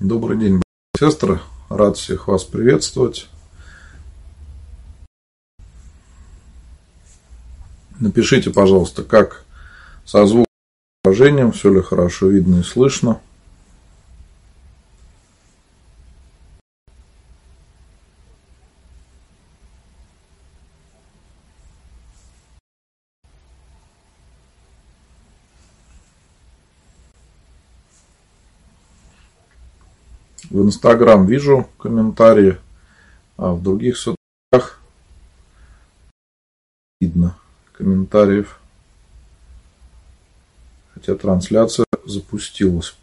Добрый день, сестры. Рад всех вас приветствовать. Напишите, пожалуйста, как со звуком все ли хорошо видно и слышно. В Инстаграм вижу комментарии, а в других соцсетях видно комментариев. Хотя трансляция запустилась.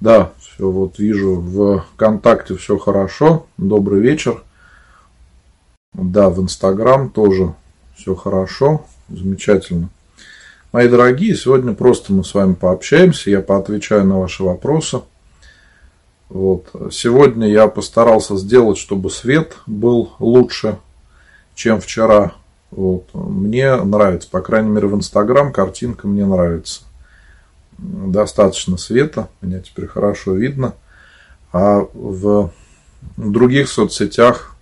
Да, все, вот вижу в ВКонтакте все хорошо. Добрый вечер. Да, в Инстаграм тоже все хорошо. Замечательно. Мои дорогие, сегодня просто мы с вами пообщаемся, я поотвечаю на ваши вопросы. Вот. Сегодня я постарался сделать, чтобы свет был лучше, чем вчера. Вот. Мне нравится, по крайней мере в Инстаграм картинка мне нравится достаточно света, меня теперь хорошо видно. А в других соцсетях,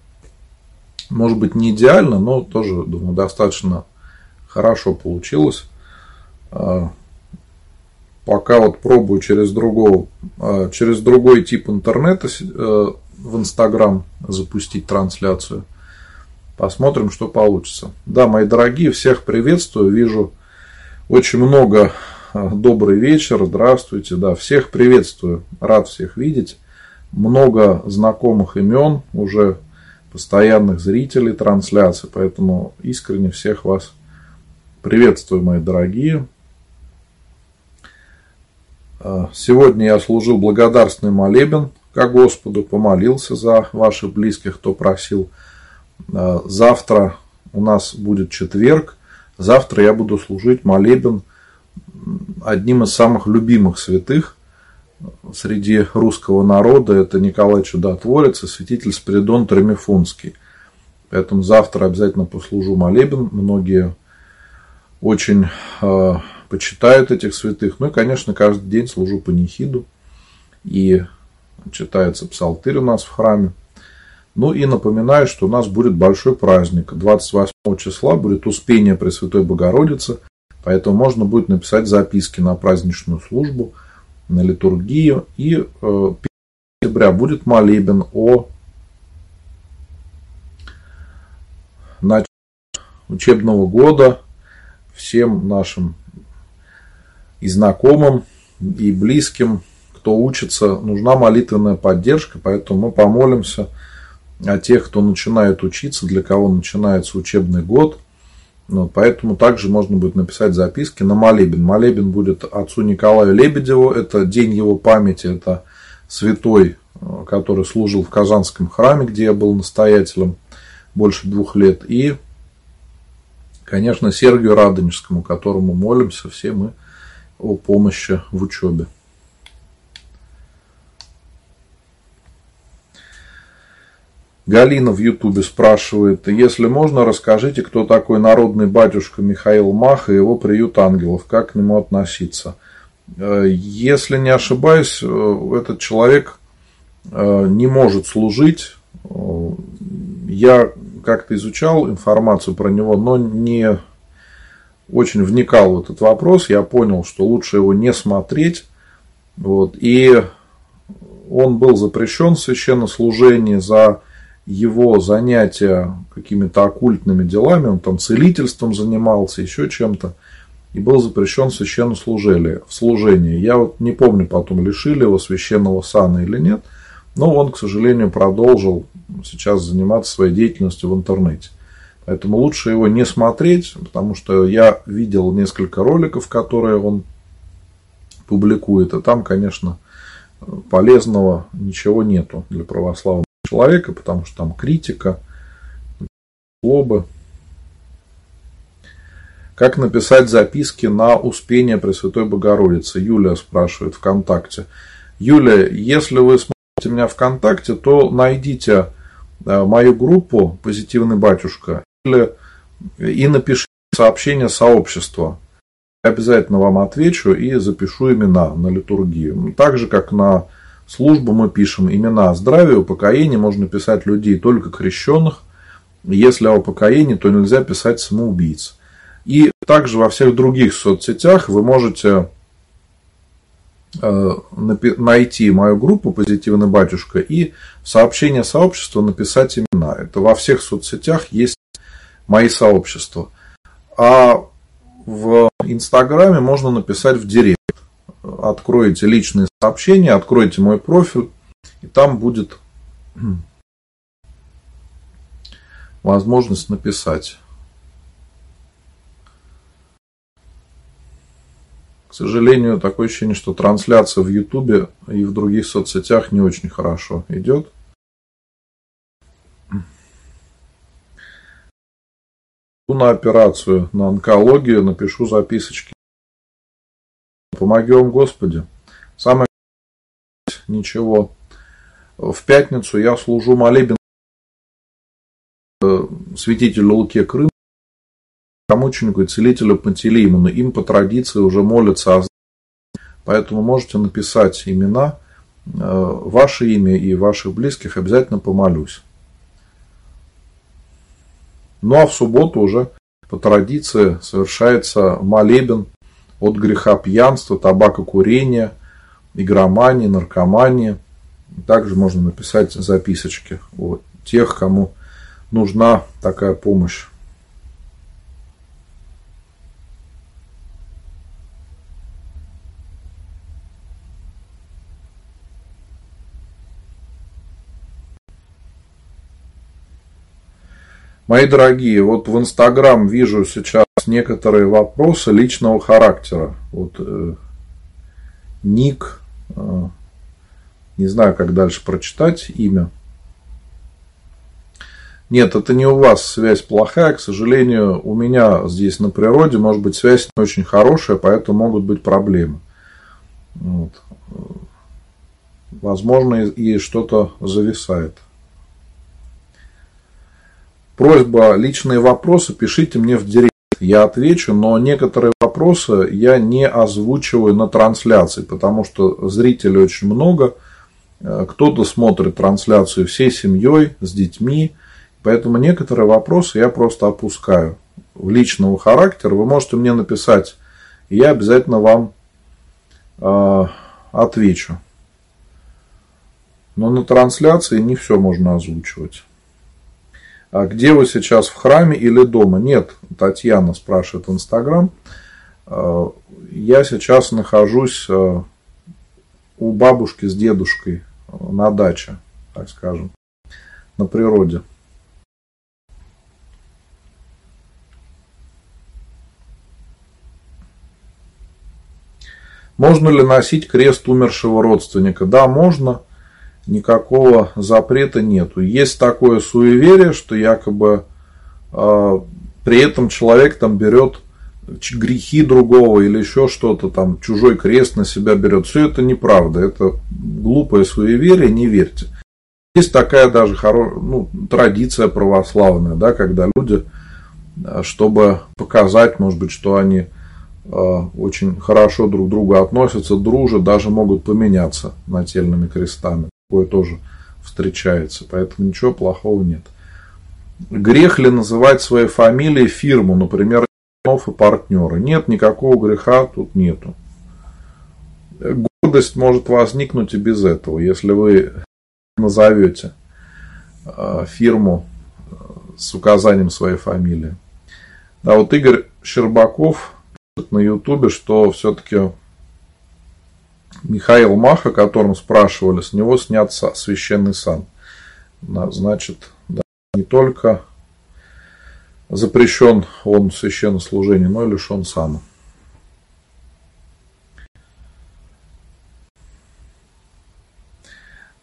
может быть, не идеально, но тоже, думаю, достаточно хорошо получилось. А, пока вот пробую через, другого, а, через другой тип интернета э, в Инстаграм запустить трансляцию. Посмотрим, что получится. Да, мои дорогие, всех приветствую. Вижу очень много добрый вечер, здравствуйте, да, всех приветствую, рад всех видеть. Много знакомых имен, уже постоянных зрителей трансляции, поэтому искренне всех вас приветствую, мои дорогие. А, сегодня я служил благодарственный молебен ко Господу, помолился за ваших близких, кто просил. А, завтра у нас будет четверг, завтра я буду служить молебен – одним из самых любимых святых среди русского народа. Это Николай Чудотворец и святитель Спиридон Тремифунский. Поэтому завтра обязательно послужу молебен. Многие очень э, почитают этих святых. Ну и, конечно, каждый день служу панихиду. И читается псалтырь у нас в храме. Ну и напоминаю, что у нас будет большой праздник. 28 числа будет Успение Пресвятой Богородицы – Поэтому можно будет написать записки на праздничную службу, на литургию. И 1 э, октября будет молебен о начале учебного года всем нашим и знакомым, и близким, кто учится, нужна молитвенная поддержка, поэтому мы помолимся о тех, кто начинает учиться, для кого начинается учебный год – ну, поэтому также можно будет написать записки на молебен. Молебен будет отцу Николаю Лебедеву. Это день его памяти. Это святой, э, который служил в Казанском храме, где я был настоятелем больше двух лет. И, конечно, Сергию Радонежскому, которому молимся все мы о помощи в учебе. Галина в Ютубе спрашивает, если можно, расскажите, кто такой народный батюшка Михаил Мах и его приют ангелов, как к нему относиться. Э, если не ошибаюсь, э, этот человек э, не может служить. Я как-то изучал информацию про него, но не очень вникал в этот вопрос. Я понял, что лучше его не смотреть. Вот. И он был запрещен в священнослужении за его занятия какими-то оккультными делами, он там целительством занимался, еще чем-то, и был запрещен в священнослужении. В служении. Я вот не помню, потом лишили его священного сана или нет, но он, к сожалению, продолжил сейчас заниматься своей деятельностью в интернете. Поэтому лучше его не смотреть, потому что я видел несколько роликов, которые он публикует, и там, конечно, полезного ничего нету для православного человека, потому что там критика, злоба. Как написать записки на Успение Пресвятой Богородицы? Юлия спрашивает ВКонтакте. Юлия, если вы смотрите меня ВКонтакте, то найдите э, мою группу «Позитивный батюшка» или, и напишите сообщение сообщества. Я обязательно вам отвечу и запишу имена на литургию. Так же, как на службу мы пишем имена здравия, упокоения, можно писать людей только крещенных. Если о упокоении, то нельзя писать самоубийц. И также во всех других соцсетях вы можете э, найти мою группу «Позитивный батюшка» и в сообщение сообщества написать имена. Это во всех соцсетях есть мои сообщества. А в Инстаграме можно написать в директ. Откроете личные сообщения, откройте мой профиль, и там будет возможность написать. К сожалению, такое ощущение, что трансляция в Ютубе и в других соцсетях не очень хорошо идет. на операцию на онкологию, напишу записочки. Помоги вам, Господи. Самое ничего. В пятницу я служу молебен э, святителю Луке Крым, мученику и целителю Пантелеймону. Им по традиции уже молятся о Поэтому можете написать имена, э, ваше имя и ваших близких, обязательно помолюсь. Ну а в субботу уже по традиции совершается молебен от греха пьянства, табакокурения, игромании, наркомании. Также можно написать записочки о тех, кому нужна такая помощь. Мои дорогие, вот в Инстаграм вижу сейчас некоторые вопросы личного характера. Вот э, ник, э, не знаю, как дальше прочитать имя. Нет, это не у вас связь плохая, к сожалению, у меня здесь на природе, может быть, связь не очень хорошая, поэтому могут быть проблемы. Вот. Возможно, и что-то зависает. Просьба, личные вопросы пишите мне в директ. Я отвечу, но некоторые вопросы я не озвучиваю на трансляции, потому что зрителей очень много. Э, кто-то смотрит трансляцию всей семьей, с детьми. Поэтому некоторые вопросы я просто опускаю. В личного характера вы можете мне написать, и я обязательно вам э, отвечу. Но на трансляции не все можно озвучивать. А где вы сейчас, в храме или дома? Нет, Татьяна спрашивает Инстаграм. А, я сейчас нахожусь а, у бабушки с дедушкой на даче, так скажем, на природе. Можно ли носить крест умершего родственника? Да, можно никакого запрета нету. Есть такое суеверие, что якобы э, при этом человек там берет грехи другого или еще что-то там, чужой крест на себя берет. Все это неправда, это глупое суеверие, не верьте. Есть такая даже хоро... ну, традиция православная, да, когда люди, а, чтобы показать, может быть, что они э, очень хорошо друг к другу относятся, дружат, даже могут поменяться нательными крестами такое тоже встречается, поэтому ничего плохого нет. Грех ли называть своей фамилией фирму, например, и партнеры? Нет, никакого греха тут нету. Гордость может возникнуть и без этого, если вы назовете а, фирму с указанием своей фамилии. Да, вот Игорь Щербаков на ютубе, что все-таки Михаил Мах, о котором спрашивали, с него снят священный сан. Значит, да, не только запрещен он священнослужение, но и лишен сана.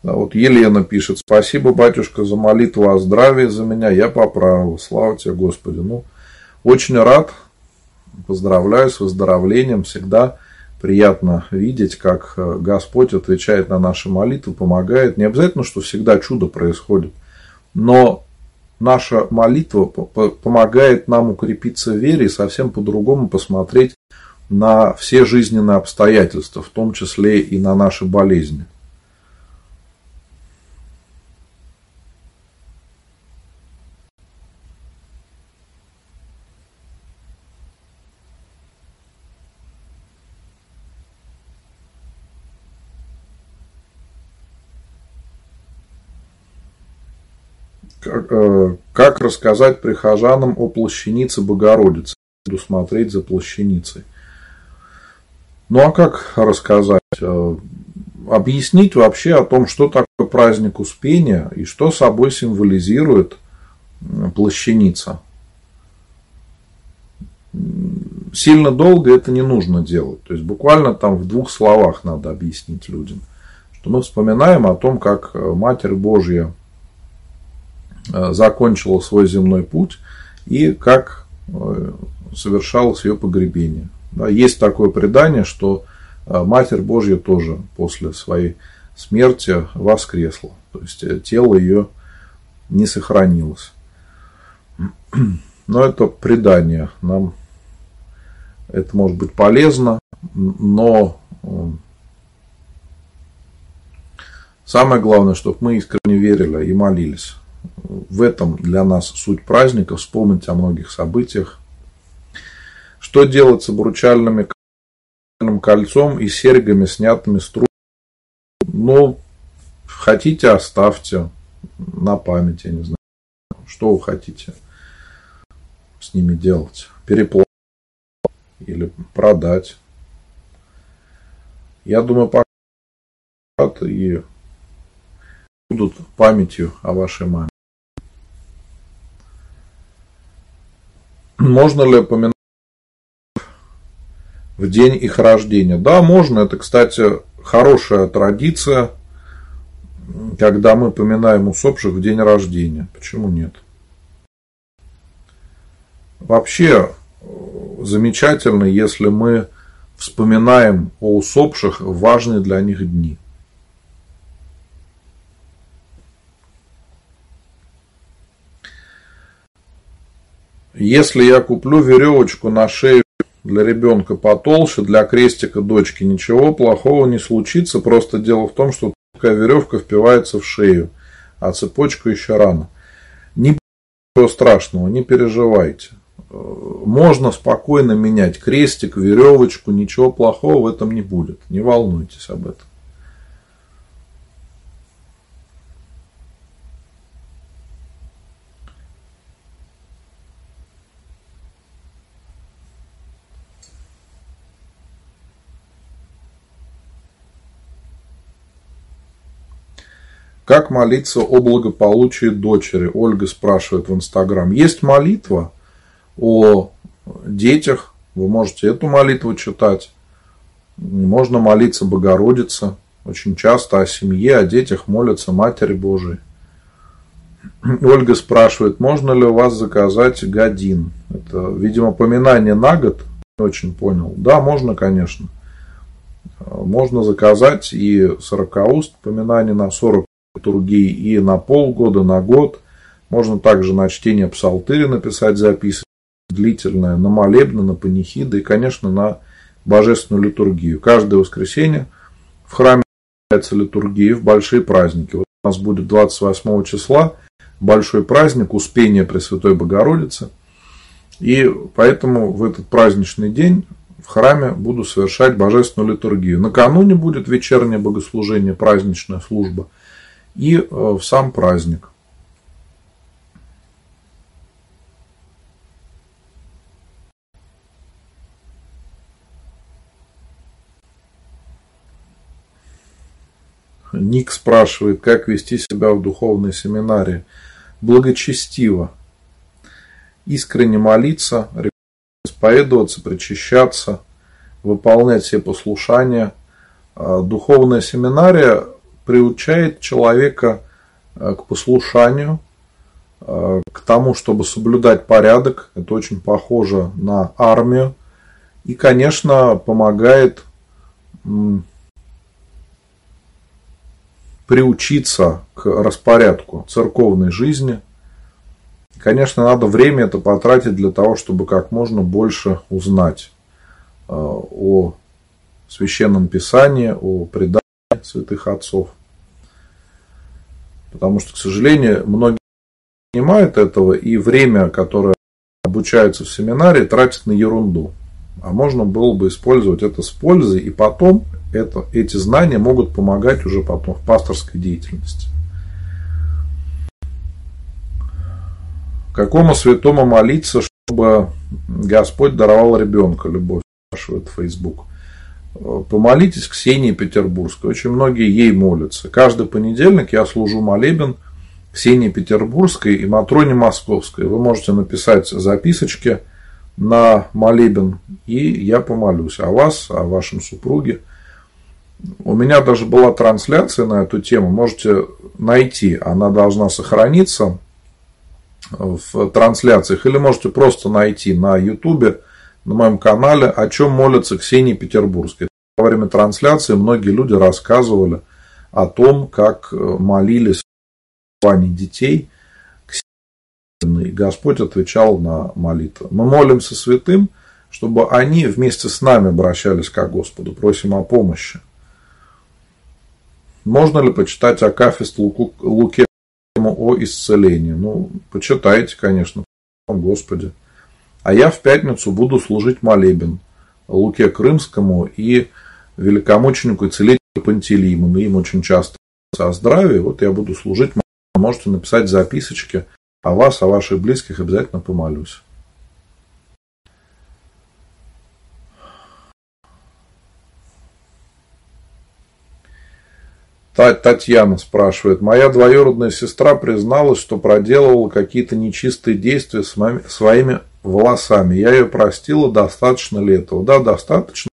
Да, вот Елена пишет, спасибо, батюшка, за молитву о здравии за меня, я поправил, слава тебе, Господи. Ну, очень рад, поздравляю с выздоровлением, всегда приятно видеть, как э, Господь отвечает на наши молитвы, помогает. Не обязательно, что всегда чудо происходит, но наша молитва помогает нам укрепиться в вере и совсем по-другому посмотреть на все жизненные обстоятельства, в том числе и на наши болезни. Как, э, как рассказать прихожанам о плащанице Богородицы? Буду за плащаницей. Ну а как рассказать? Э, объяснить вообще о том, что такое праздник Успения и что собой символизирует плащаница. Сильно долго это не нужно делать. То есть буквально там в двух словах надо объяснить людям. Что мы вспоминаем о том, как Матерь Божья Э, закончила свой земной путь и как э, совершалось ее погребение. Да, есть такое предание, что э, Матерь Божья тоже после своей смерти воскресла. То есть тело ее не сохранилось. Но это предание. Нам это может быть полезно, но самое главное, чтобы мы искренне верили и молились в этом для нас суть праздника, вспомнить о многих событиях. Что делать с обручальным кольцом и серьгами, снятыми с труб? Ну, хотите, оставьте на память, я не знаю. Что вы хотите с ними делать? Переплавать или продать? Я думаю, пока и будут памятью о вашей маме. Можно ли поминать в день их рождения? Да, можно. Это, кстати, хорошая традиция, когда мы поминаем усопших в день рождения. Почему нет? Вообще замечательно, если мы вспоминаем о усопших важные для них дни. Если я куплю веревочку на шею для ребенка потолще, для крестика дочки, ничего плохого не случится. Просто дело в том, что такая веревка впивается в шею, а цепочку еще рано. Ничего страшного, не переживайте. Можно спокойно менять крестик, веревочку, ничего плохого в этом не будет. Не волнуйтесь об этом. Как молиться о благополучии дочери? Ольга спрашивает в Инстаграм. Есть молитва о детях. Вы можете эту молитву читать. Можно молиться Богородице. Очень часто о семье, о детях молятся Матери Божией. Ольга спрашивает, можно ли у вас заказать годин? Это, видимо, поминание на год. Не очень понял. Да, можно, конечно. Можно заказать и 40 уст поминание на 40 литургии и на полгода, на год. Можно также на чтение псалтыри написать запись длительное, на молебны, на панихиды и, конечно, на божественную литургию. Каждое воскресенье в храме является литургия в большие праздники. Вот у нас будет 28 числа большой праздник Успения Пресвятой Богородицы. И поэтому в этот праздничный день в храме буду совершать божественную литургию. Накануне будет вечернее богослужение, праздничная служба – и э, в сам праздник. Ник спрашивает, как вести себя в духовной семинарии. Благочестиво. Искренне молиться, исповедоваться, причащаться, выполнять все послушания. А духовная семинария приучает человека э, к послушанию, э, к тому, чтобы соблюдать порядок. Это очень похоже на армию. И, конечно, помогает приучиться к распорядку церковной жизни. Конечно, надо время это потратить для того, чтобы как можно больше узнать э, о священном писании, о предании святых отцов. Потому что, к сожалению, многие не понимают этого, и время, которое обучаются в семинаре, тратят на ерунду. А можно было бы использовать это с пользой, и потом это, эти знания могут помогать уже потом в пасторской деятельности. Какому святому молиться, чтобы Господь даровал ребенка, любовь, спрашивает Facebook. Помолитесь Ксении Петербургской. Очень многие ей молятся. Каждый понедельник я служу молебен Ксении Петербургской и Матроне Московской. Вы можете написать записочки на молебен, и я помолюсь о вас, о вашем супруге. У меня даже была трансляция на эту тему, можете найти, она должна сохраниться в трансляциях, или можете просто найти на ютубе на моем канале, о чем молятся Ксении Петербургской. Во время трансляции многие люди рассказывали о том, как молились в детей и Господь отвечал на молитвы. Мы молимся святым, чтобы они вместе с нами обращались к Господу, просим о помощи. Можно ли почитать Акафист Луке о исцелении? Ну, почитайте, конечно, Господи. А я в пятницу буду служить молебен Луке Крымскому и великомученику и целителю Пантелейму. Мы им очень часто о здравии. Вот я буду служить. Можете написать записочки о вас, о ваших близких обязательно помолюсь. Татьяна спрашивает. Моя двоюродная сестра призналась, что проделывала какие-то нечистые действия с своими волосами. Я ее простила, достаточно ли этого? Да, достаточно.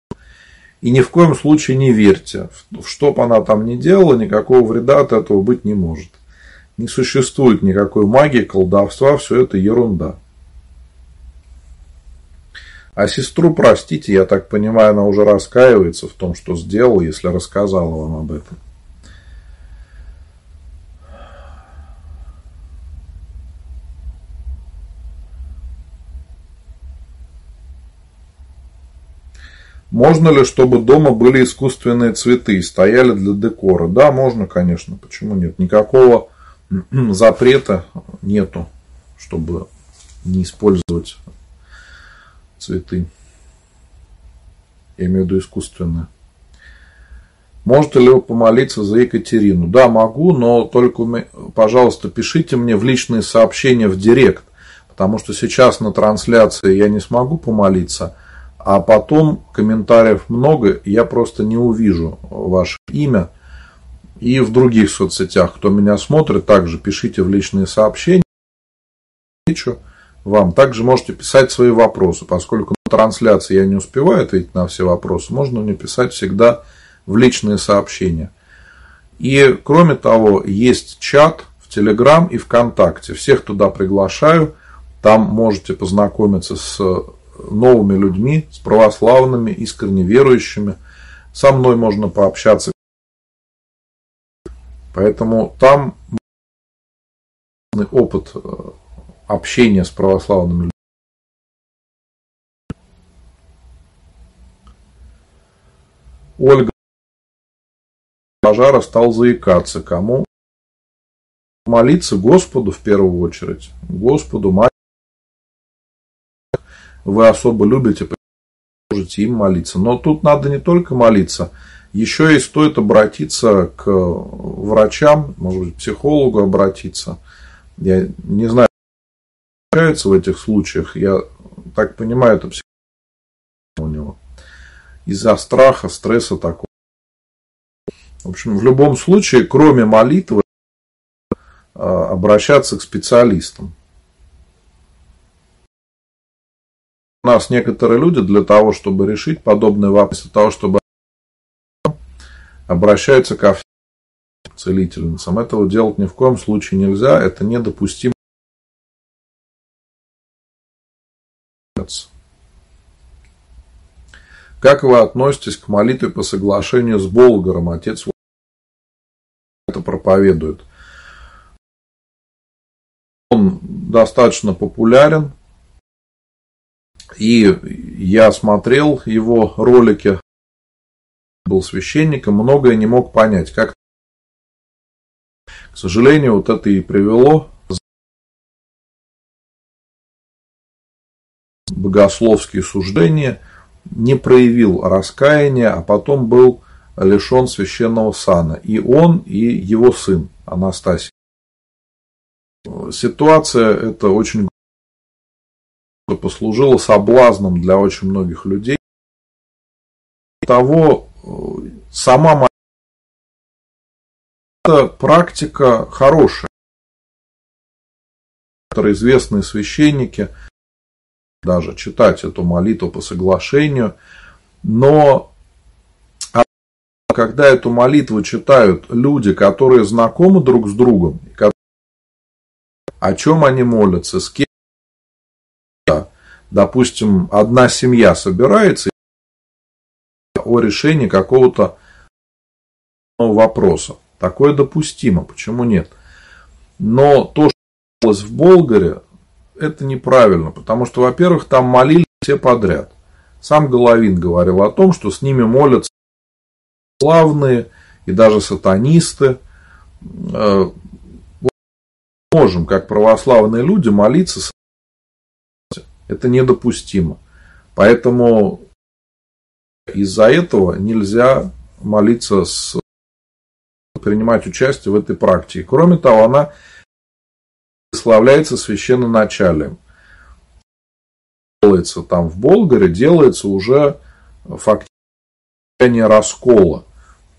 И ни в коем случае не верьте. Что бы она там ни делала, никакого вреда от этого быть не может. Не существует никакой магии, колдовства, все это ерунда. А сестру, простите, я так понимаю, она уже раскаивается в том, что сделала, если рассказала вам об этом. Можно ли, чтобы дома были искусственные цветы и стояли для декора? Да, можно, конечно. Почему нет? Никакого запрета нету, чтобы не использовать цветы. Я имею в виду искусственные. Можете ли вы помолиться за Екатерину? Да, могу, но только, пожалуйста, пишите мне в личные сообщения в директ, потому что сейчас на трансляции я не смогу помолиться, а потом комментариев много, я просто не увижу ваше имя, и в других соцсетях, кто меня смотрит, также пишите в личные сообщения. Вам также можете писать свои вопросы, поскольку на трансляции я не успеваю ответить на все вопросы, можно мне писать всегда в личные сообщения. И кроме того, есть чат в Телеграм и ВКонтакте. Всех туда приглашаю. Там можете познакомиться с новыми людьми, с православными, искренне верующими. Со мной можно пообщаться Поэтому там опыт э, общения с православными людьми. Ольга пожара стал заикаться. Кому? Молиться Господу в первую очередь. Господу, мать. Вы особо любите, можете им молиться. Но тут надо не только молиться – еще и стоит обратиться к врачам, может быть, психологу обратиться. Я не знаю, получается в этих случаях. Я так понимаю, это психолог у него. Из-за страха, стресса такого. В общем, в любом случае, кроме молитвы, а, обращаться к специалистам. Нас некоторые люди для того, чтобы решить подобные вопросы, для того, чтобы обращаются ко всем целительницам. Этого делать ни в коем случае нельзя, это недопустимо. Как вы относитесь к молитве по соглашению с Болгаром? Отец это проповедует. Он достаточно популярен. И я смотрел его ролики, был священником, многое не мог понять. Как к сожалению, вот это и привело богословские суждения, не проявил раскаяния, а потом был лишен священного сана. И он, и его сын Анастасий. Ситуация эта очень послужила соблазном для очень многих людей. Того сама эта практика хорошая. Известные священники даже читать эту молитву по соглашению, но когда эту молитву читают люди, которые знакомы друг с другом, о чем они молятся, с кем, допустим, одна семья собирается о решении какого-то вопроса. Такое допустимо, почему нет? Но то, что делалось в Болгаре, это неправильно, потому что, во-первых, там молились все подряд. Сам Головин говорил о том, что с ними молятся славные и даже сатанисты. Э, можем, как православные люди, молиться. Это недопустимо. Поэтому из-за этого нельзя молиться с принимать участие в этой практике. Кроме того, она славляется священноначалием. Делается там в Болгаре, делается уже фактически раскола.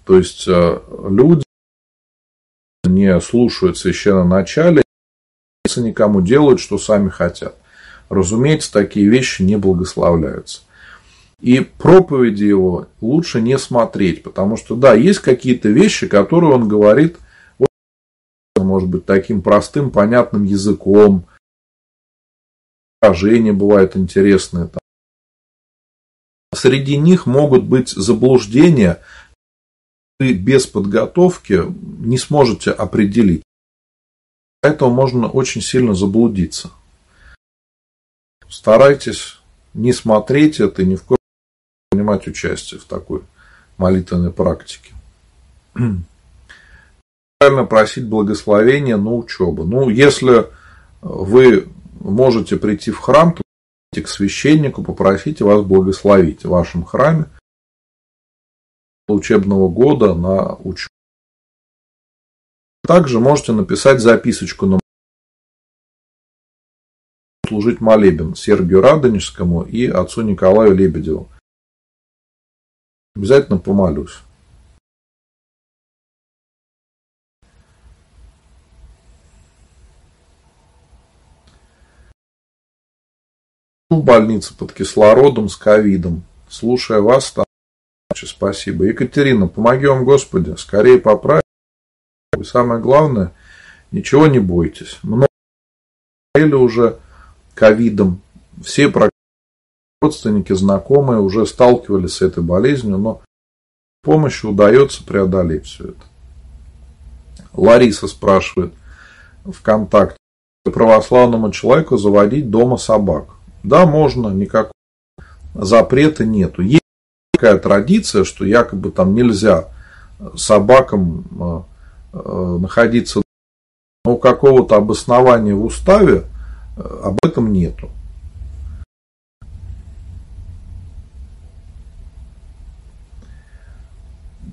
То есть э, люди не слушают священноначалия, никому делают, что сами хотят. Разумеется, такие вещи не благословляются. И проповеди его лучше не смотреть, потому что, да, есть какие-то вещи, которые он говорит, может быть, таким простым, понятным языком. Выражения бывают интересные. Там. Среди них могут быть заблуждения, вы без подготовки не сможете определить. Поэтому можно очень сильно заблудиться. Старайтесь не смотреть это и ни в коем принимать участие в такой молитвенной практике. Правильно просить благословения на учебу. Ну, если вы можете прийти в храм, то к священнику, попросите вас благословить в вашем храме учебного года на учебу. Также можете написать записочку на служить молебен Сергию Радонежскому и отцу Николаю Лебедеву. Обязательно помолюсь. В больнице под кислородом с ковидом. Слушая вас, там, спасибо. Екатерина, помоги вам, Господи, скорее поправить. И самое главное, ничего не бойтесь. Много уже ковидом. Все родственники, знакомые уже сталкивались с этой болезнью, но помощью удается преодолеть все это. Лариса спрашивает ВКонтакте, православному человеку заводить дома собак. Да, можно, никакого запрета нету. Есть такая традиция, что якобы там нельзя собакам э, э, находиться, но какого-то обоснования в уставе об этом нету.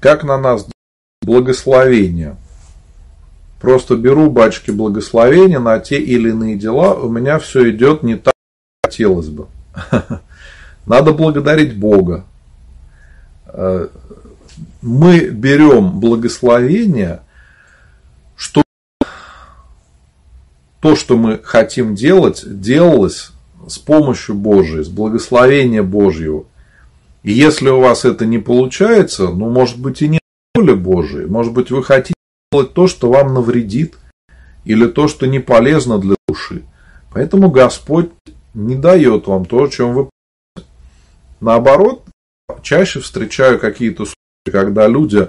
как на нас благословение. Просто беру, бачки благословения на те или иные дела, у меня все идет не так, как хотелось бы. Надо благодарить Бога. Э, мы берем благословение, что то, что мы хотим делать, делалось с помощью Божией, с благословения Божьего. И если у вас это не получается, ну, может быть, и не воля Божия. Может быть, вы хотите делать то, что вам навредит, или то, что не полезно для души. Поэтому Господь не дает вам то, о чем вы Наоборот, чаще встречаю какие-то случаи, когда люди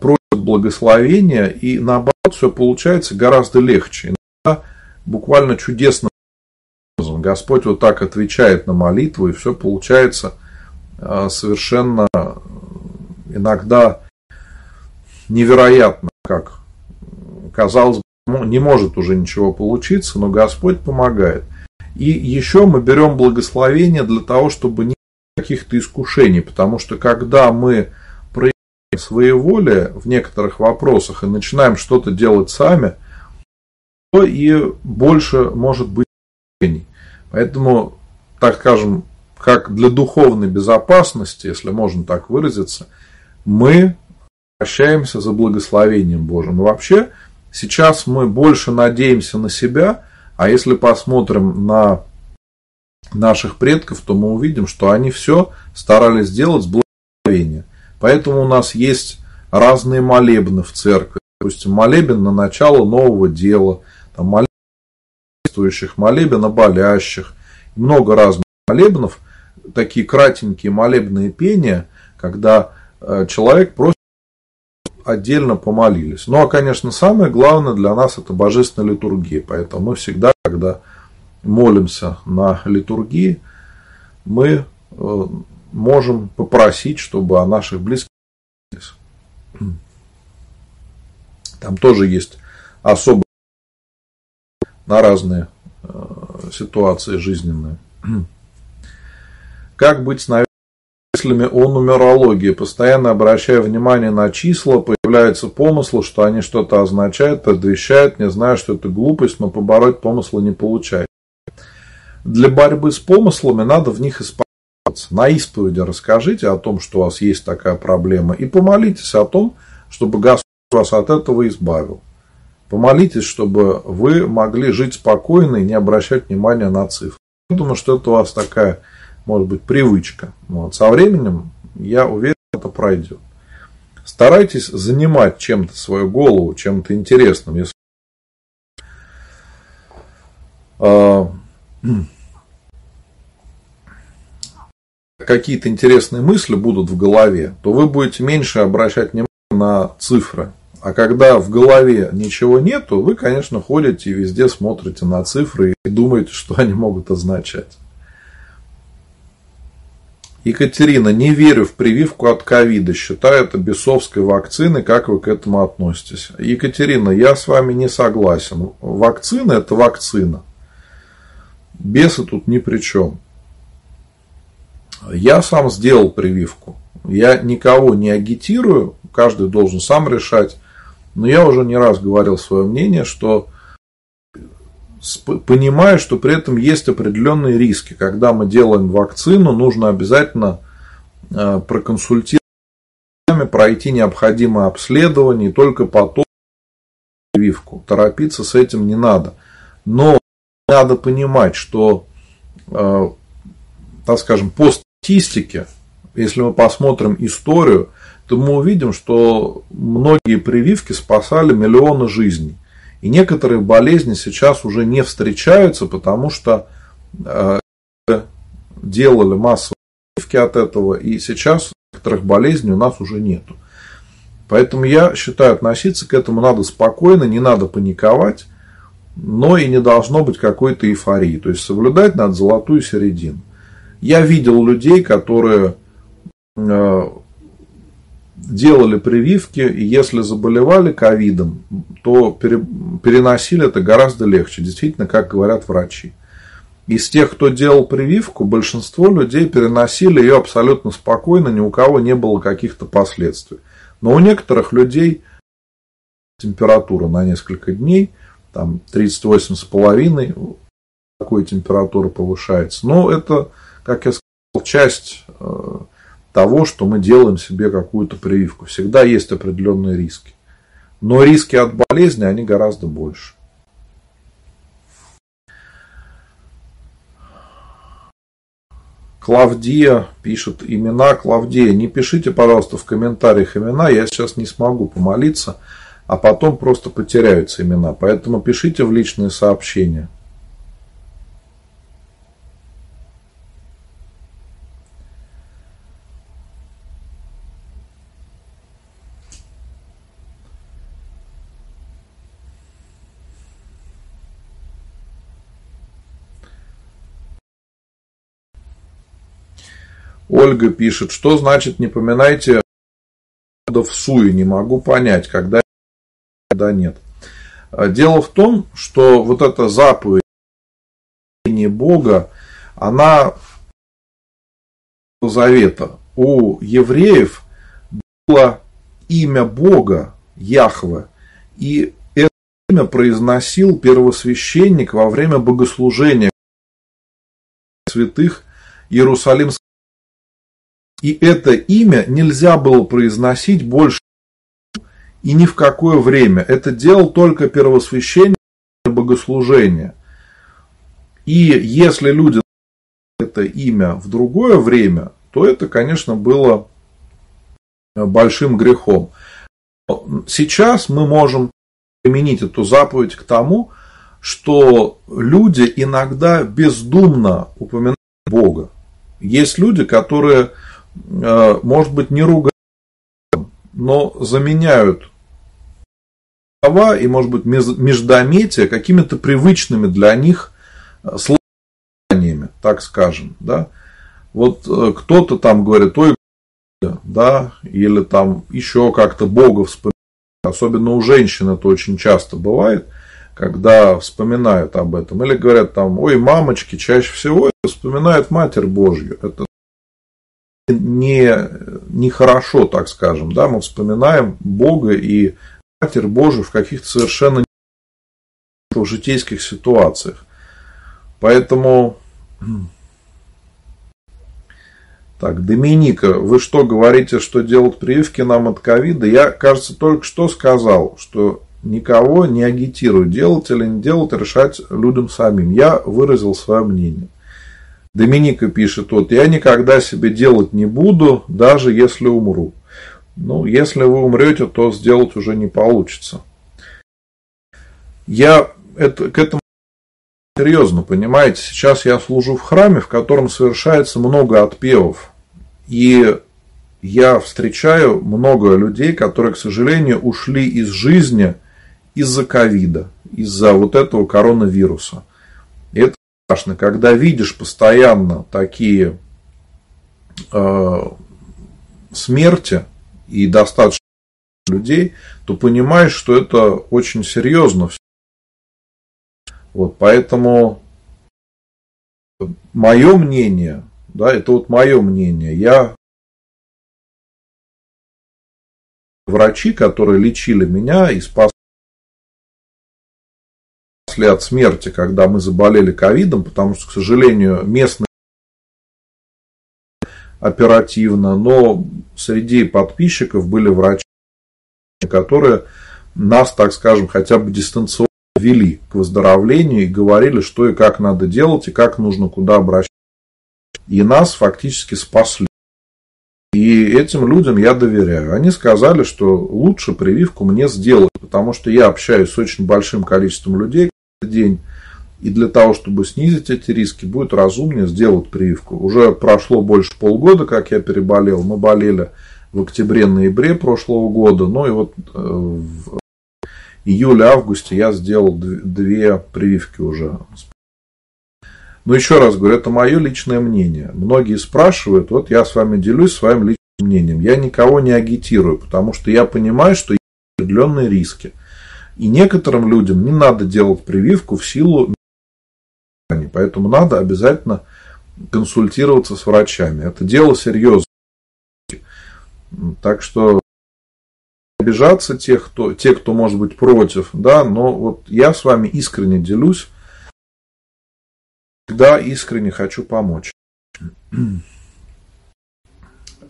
просят благословения, и наоборот все получается гораздо легче. Буквально чудесным образом Господь вот так отвечает на молитву, и все получается а, совершенно иногда невероятно, как казалось бы, не может уже ничего получиться, но Господь помогает. И еще мы берем благословение для того, чтобы не каких-то искушений, потому что когда мы проявляем своеволие в некоторых вопросах и начинаем что-то делать сами, то и больше может быть. Поэтому, так скажем, как для духовной безопасности, если можно так выразиться, мы обращаемся за благословением Божьим. Вообще, сейчас мы больше надеемся на себя, а если посмотрим на наших предков, то мы увидим, что они все старались сделать с благословения. Поэтому у нас есть разные молебны в церкви. Допустим, молебен на начало нового дела, там молебен действующих, молебен болящих, много разных молебнов, такие кратенькие молебные пения, когда э, человек просто отдельно помолились. Ну, а, конечно, самое главное для нас это божественная литургия. Поэтому мы всегда, когда молимся на литургии, мы э, можем попросить, чтобы о наших близких там тоже есть особо на разные э, ситуации жизненные. Как быть с мыслями о нумерологии, постоянно обращая внимание на числа, появляются помыслы, что они что-то означают, предвещают, не знаю, что это глупость, но побороть помыслы не получается. Для борьбы с помыслами надо в них исповедоваться. На исповеди расскажите о том, что у вас есть такая проблема, и помолитесь о том, чтобы Господь вас от этого избавил. Помолитесь, чтобы вы могли жить спокойно и не обращать внимания на цифры. Я думаю, что это у вас такая может быть, привычка. Вот. Со временем, я уверен, это пройдет. Старайтесь занимать чем-то свою голову, чем-то интересным. Если а, какие-то интересные мысли будут в голове, то вы будете меньше обращать внимание на цифры. А когда в голове ничего нету, вы, конечно, ходите и везде смотрите на цифры и думаете, что они могут означать. Екатерина, не верю в прививку от ковида, считаю это бесовской вакциной, как вы к этому относитесь? Екатерина, я с вами не согласен. Вакцина это вакцина. Бесы тут ни при чем. Я сам сделал прививку. Я никого не агитирую, каждый должен сам решать. Но я уже не раз говорил свое мнение, что понимая, что при этом есть определенные риски. Когда мы делаем вакцину, нужно обязательно э, проконсультировать, пройти необходимое обследование, и только потом прививку. Торопиться с этим не надо. Но надо понимать, что, э, так скажем, по статистике, если мы посмотрим историю, то мы увидим, что многие прививки спасали миллионы жизней. И некоторые болезни сейчас уже не встречаются, потому что э, делали массовые прививки от этого, и сейчас некоторых болезней у нас уже нету. Поэтому я считаю, относиться к этому надо спокойно, не надо паниковать, но и не должно быть какой-то эйфории. То есть соблюдать надо золотую середину. Я видел людей, которые э, делали прививки, и если заболевали ковидом, то переносили это гораздо легче, действительно, как говорят врачи. Из тех, кто делал прививку, большинство людей переносили ее абсолютно спокойно, ни у кого не было каких-то последствий. Но у некоторых людей температура на несколько дней, там 38,5, такой температура повышается. Но это, как я сказал, часть э, того, что мы делаем себе какую-то прививку. Всегда есть определенные риски. Но риски от болезни, они гораздо больше. Клавдия пишет имена. Клавдия, не пишите, пожалуйста, в комментариях имена. Я сейчас не смогу помолиться, а потом просто потеряются имена. Поэтому пишите в личные сообщения. Ольга пишет, что значит не поминайте в суе, не могу понять, когда, когда нет. Дело в том, что вот эта заповедь Бога, она Завета. У евреев было имя Бога, Яхве, и это имя произносил первосвященник во время богослужения святых Иерусалимских. И это имя нельзя было произносить больше и ни в какое время. Это делал только первосвященник богослужения. И если люди это имя в другое время, то это, конечно, было большим грехом. Сейчас мы можем применить эту заповедь к тому, что люди иногда бездумно упоминают Бога. Есть люди, которые, может быть, не ругают, но заменяют слова и, может быть, междометия какими-то привычными для них э, словами, так скажем. Да? Вот э, кто-то там говорит, ой, да, или там еще как-то Бога вспоминает. Особенно у женщин это очень часто бывает, когда вспоминают об этом. Или говорят там, ой, мамочки, чаще всего вспоминают Матерь Божью. Это не, не хорошо, так скажем. Да? Мы вспоминаем Бога и Матерь Божию в каких-то совершенно житейских ситуациях. Поэтому так, Доминика, вы что говорите, что делать прививки нам от ковида? Я, кажется, только что сказал, что никого не агитирую делать или не делать, решать людям самим. Я выразил свое мнение. Доминика пишет, вот, я никогда себе делать не буду, даже если умру. Ну, если вы умрете, то сделать уже не получится. Я это, к этому серьезно, понимаете, сейчас я служу в храме, в котором совершается много отпевов. И я встречаю много людей, которые, к сожалению, ушли из жизни из-за ковида, из-за вот этого коронавируса. Страшно, когда видишь постоянно такие э, смерти и достаточно людей, то понимаешь, что это очень серьезно. Вот, поэтому мое мнение, да, это вот мое мнение. Я врачи, которые лечили меня и спасли от смерти, когда мы заболели ковидом, потому что, к сожалению, местные оперативно, но среди подписчиков были врачи, которые нас, так скажем, хотя бы дистанционно вели к выздоровлению и говорили, что и как надо делать, и как нужно куда обращаться. И нас фактически спасли. И этим людям я доверяю. Они сказали, что лучше прививку мне сделать, потому что я общаюсь с очень большим количеством людей день. И для того, чтобы снизить эти риски, будет разумнее сделать прививку. Уже прошло больше полгода, как я переболел. Мы болели в октябре-ноябре прошлого года. Ну и вот э, в июле-августе я сделал две прививки уже. Но еще раз говорю, это мое личное мнение. Многие спрашивают, вот я с вами делюсь своим личным мнением. Я никого не агитирую, потому что я понимаю, что есть определенные риски. И некоторым людям не надо делать прививку в силу Поэтому надо обязательно консультироваться с врачами. Это дело серьезное. Так что обижаться тех, кто, те, кто может быть против, да, но вот я с вами искренне делюсь, всегда искренне хочу помочь.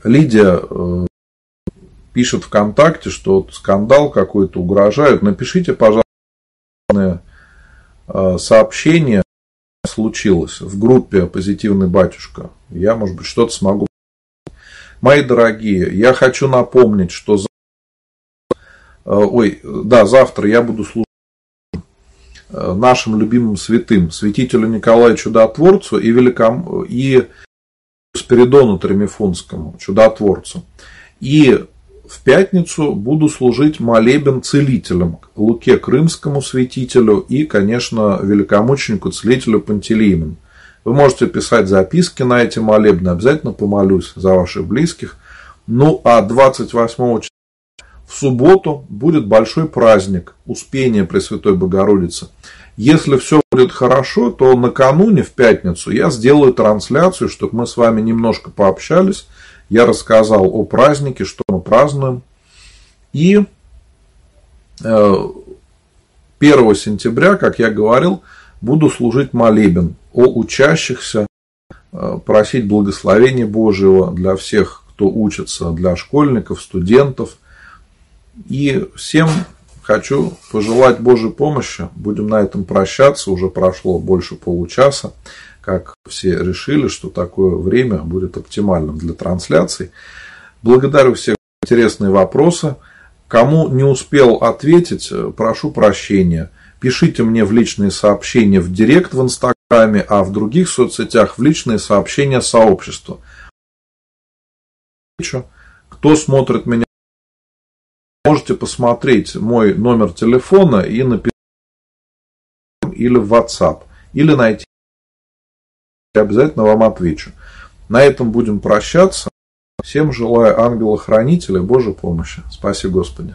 Лидия э, пишет ВКонтакте, что вот скандал какой-то угрожает. Напишите, пожалуйста, э, сообщение случилось в группе «Позитивный батюшка». Я, может быть, что-то смогу. Мои дорогие, я хочу напомнить, что Э, ой, да, завтра я буду служить э, нашим любимым святым, святителю Николаю Чудотворцу и, великом, и Спиридону Тремифунскому, Чудотворцу. И в пятницу буду служить молебен целителям, Луке Крымскому святителю и, конечно, великомученику целителю Пантелеимону. Вы можете писать записки на эти молебны. Обязательно помолюсь за ваших близких. Ну, а 28 числа в субботу будет большой праздник Успения Пресвятой Богородицы. Если все будет хорошо, то накануне, в пятницу, я сделаю трансляцию, чтобы мы с вами немножко пообщались. Я рассказал о празднике, что мы празднуем. И 1 э, сентября, как я говорил, буду служить молебен о учащихся, э, просить благословения Божьего для всех, кто учится, для школьников, студентов. И всем хочу пожелать Божьей помощи. Будем на этом прощаться. Уже прошло больше получаса, как все решили, что такое время будет оптимальным для трансляций. Благодарю всех за интересные вопросы. Кому не успел ответить, прошу прощения. Пишите мне в личные сообщения в директ в Инстаграме, а в других соцсетях в личные сообщения сообществу. Кто смотрит меня можете посмотреть мой номер телефона и написать или в WhatsApp, или найти. Я обязательно вам отвечу. На этом будем прощаться. Всем желаю ангела-хранителя Божьей помощи. Спаси Господи.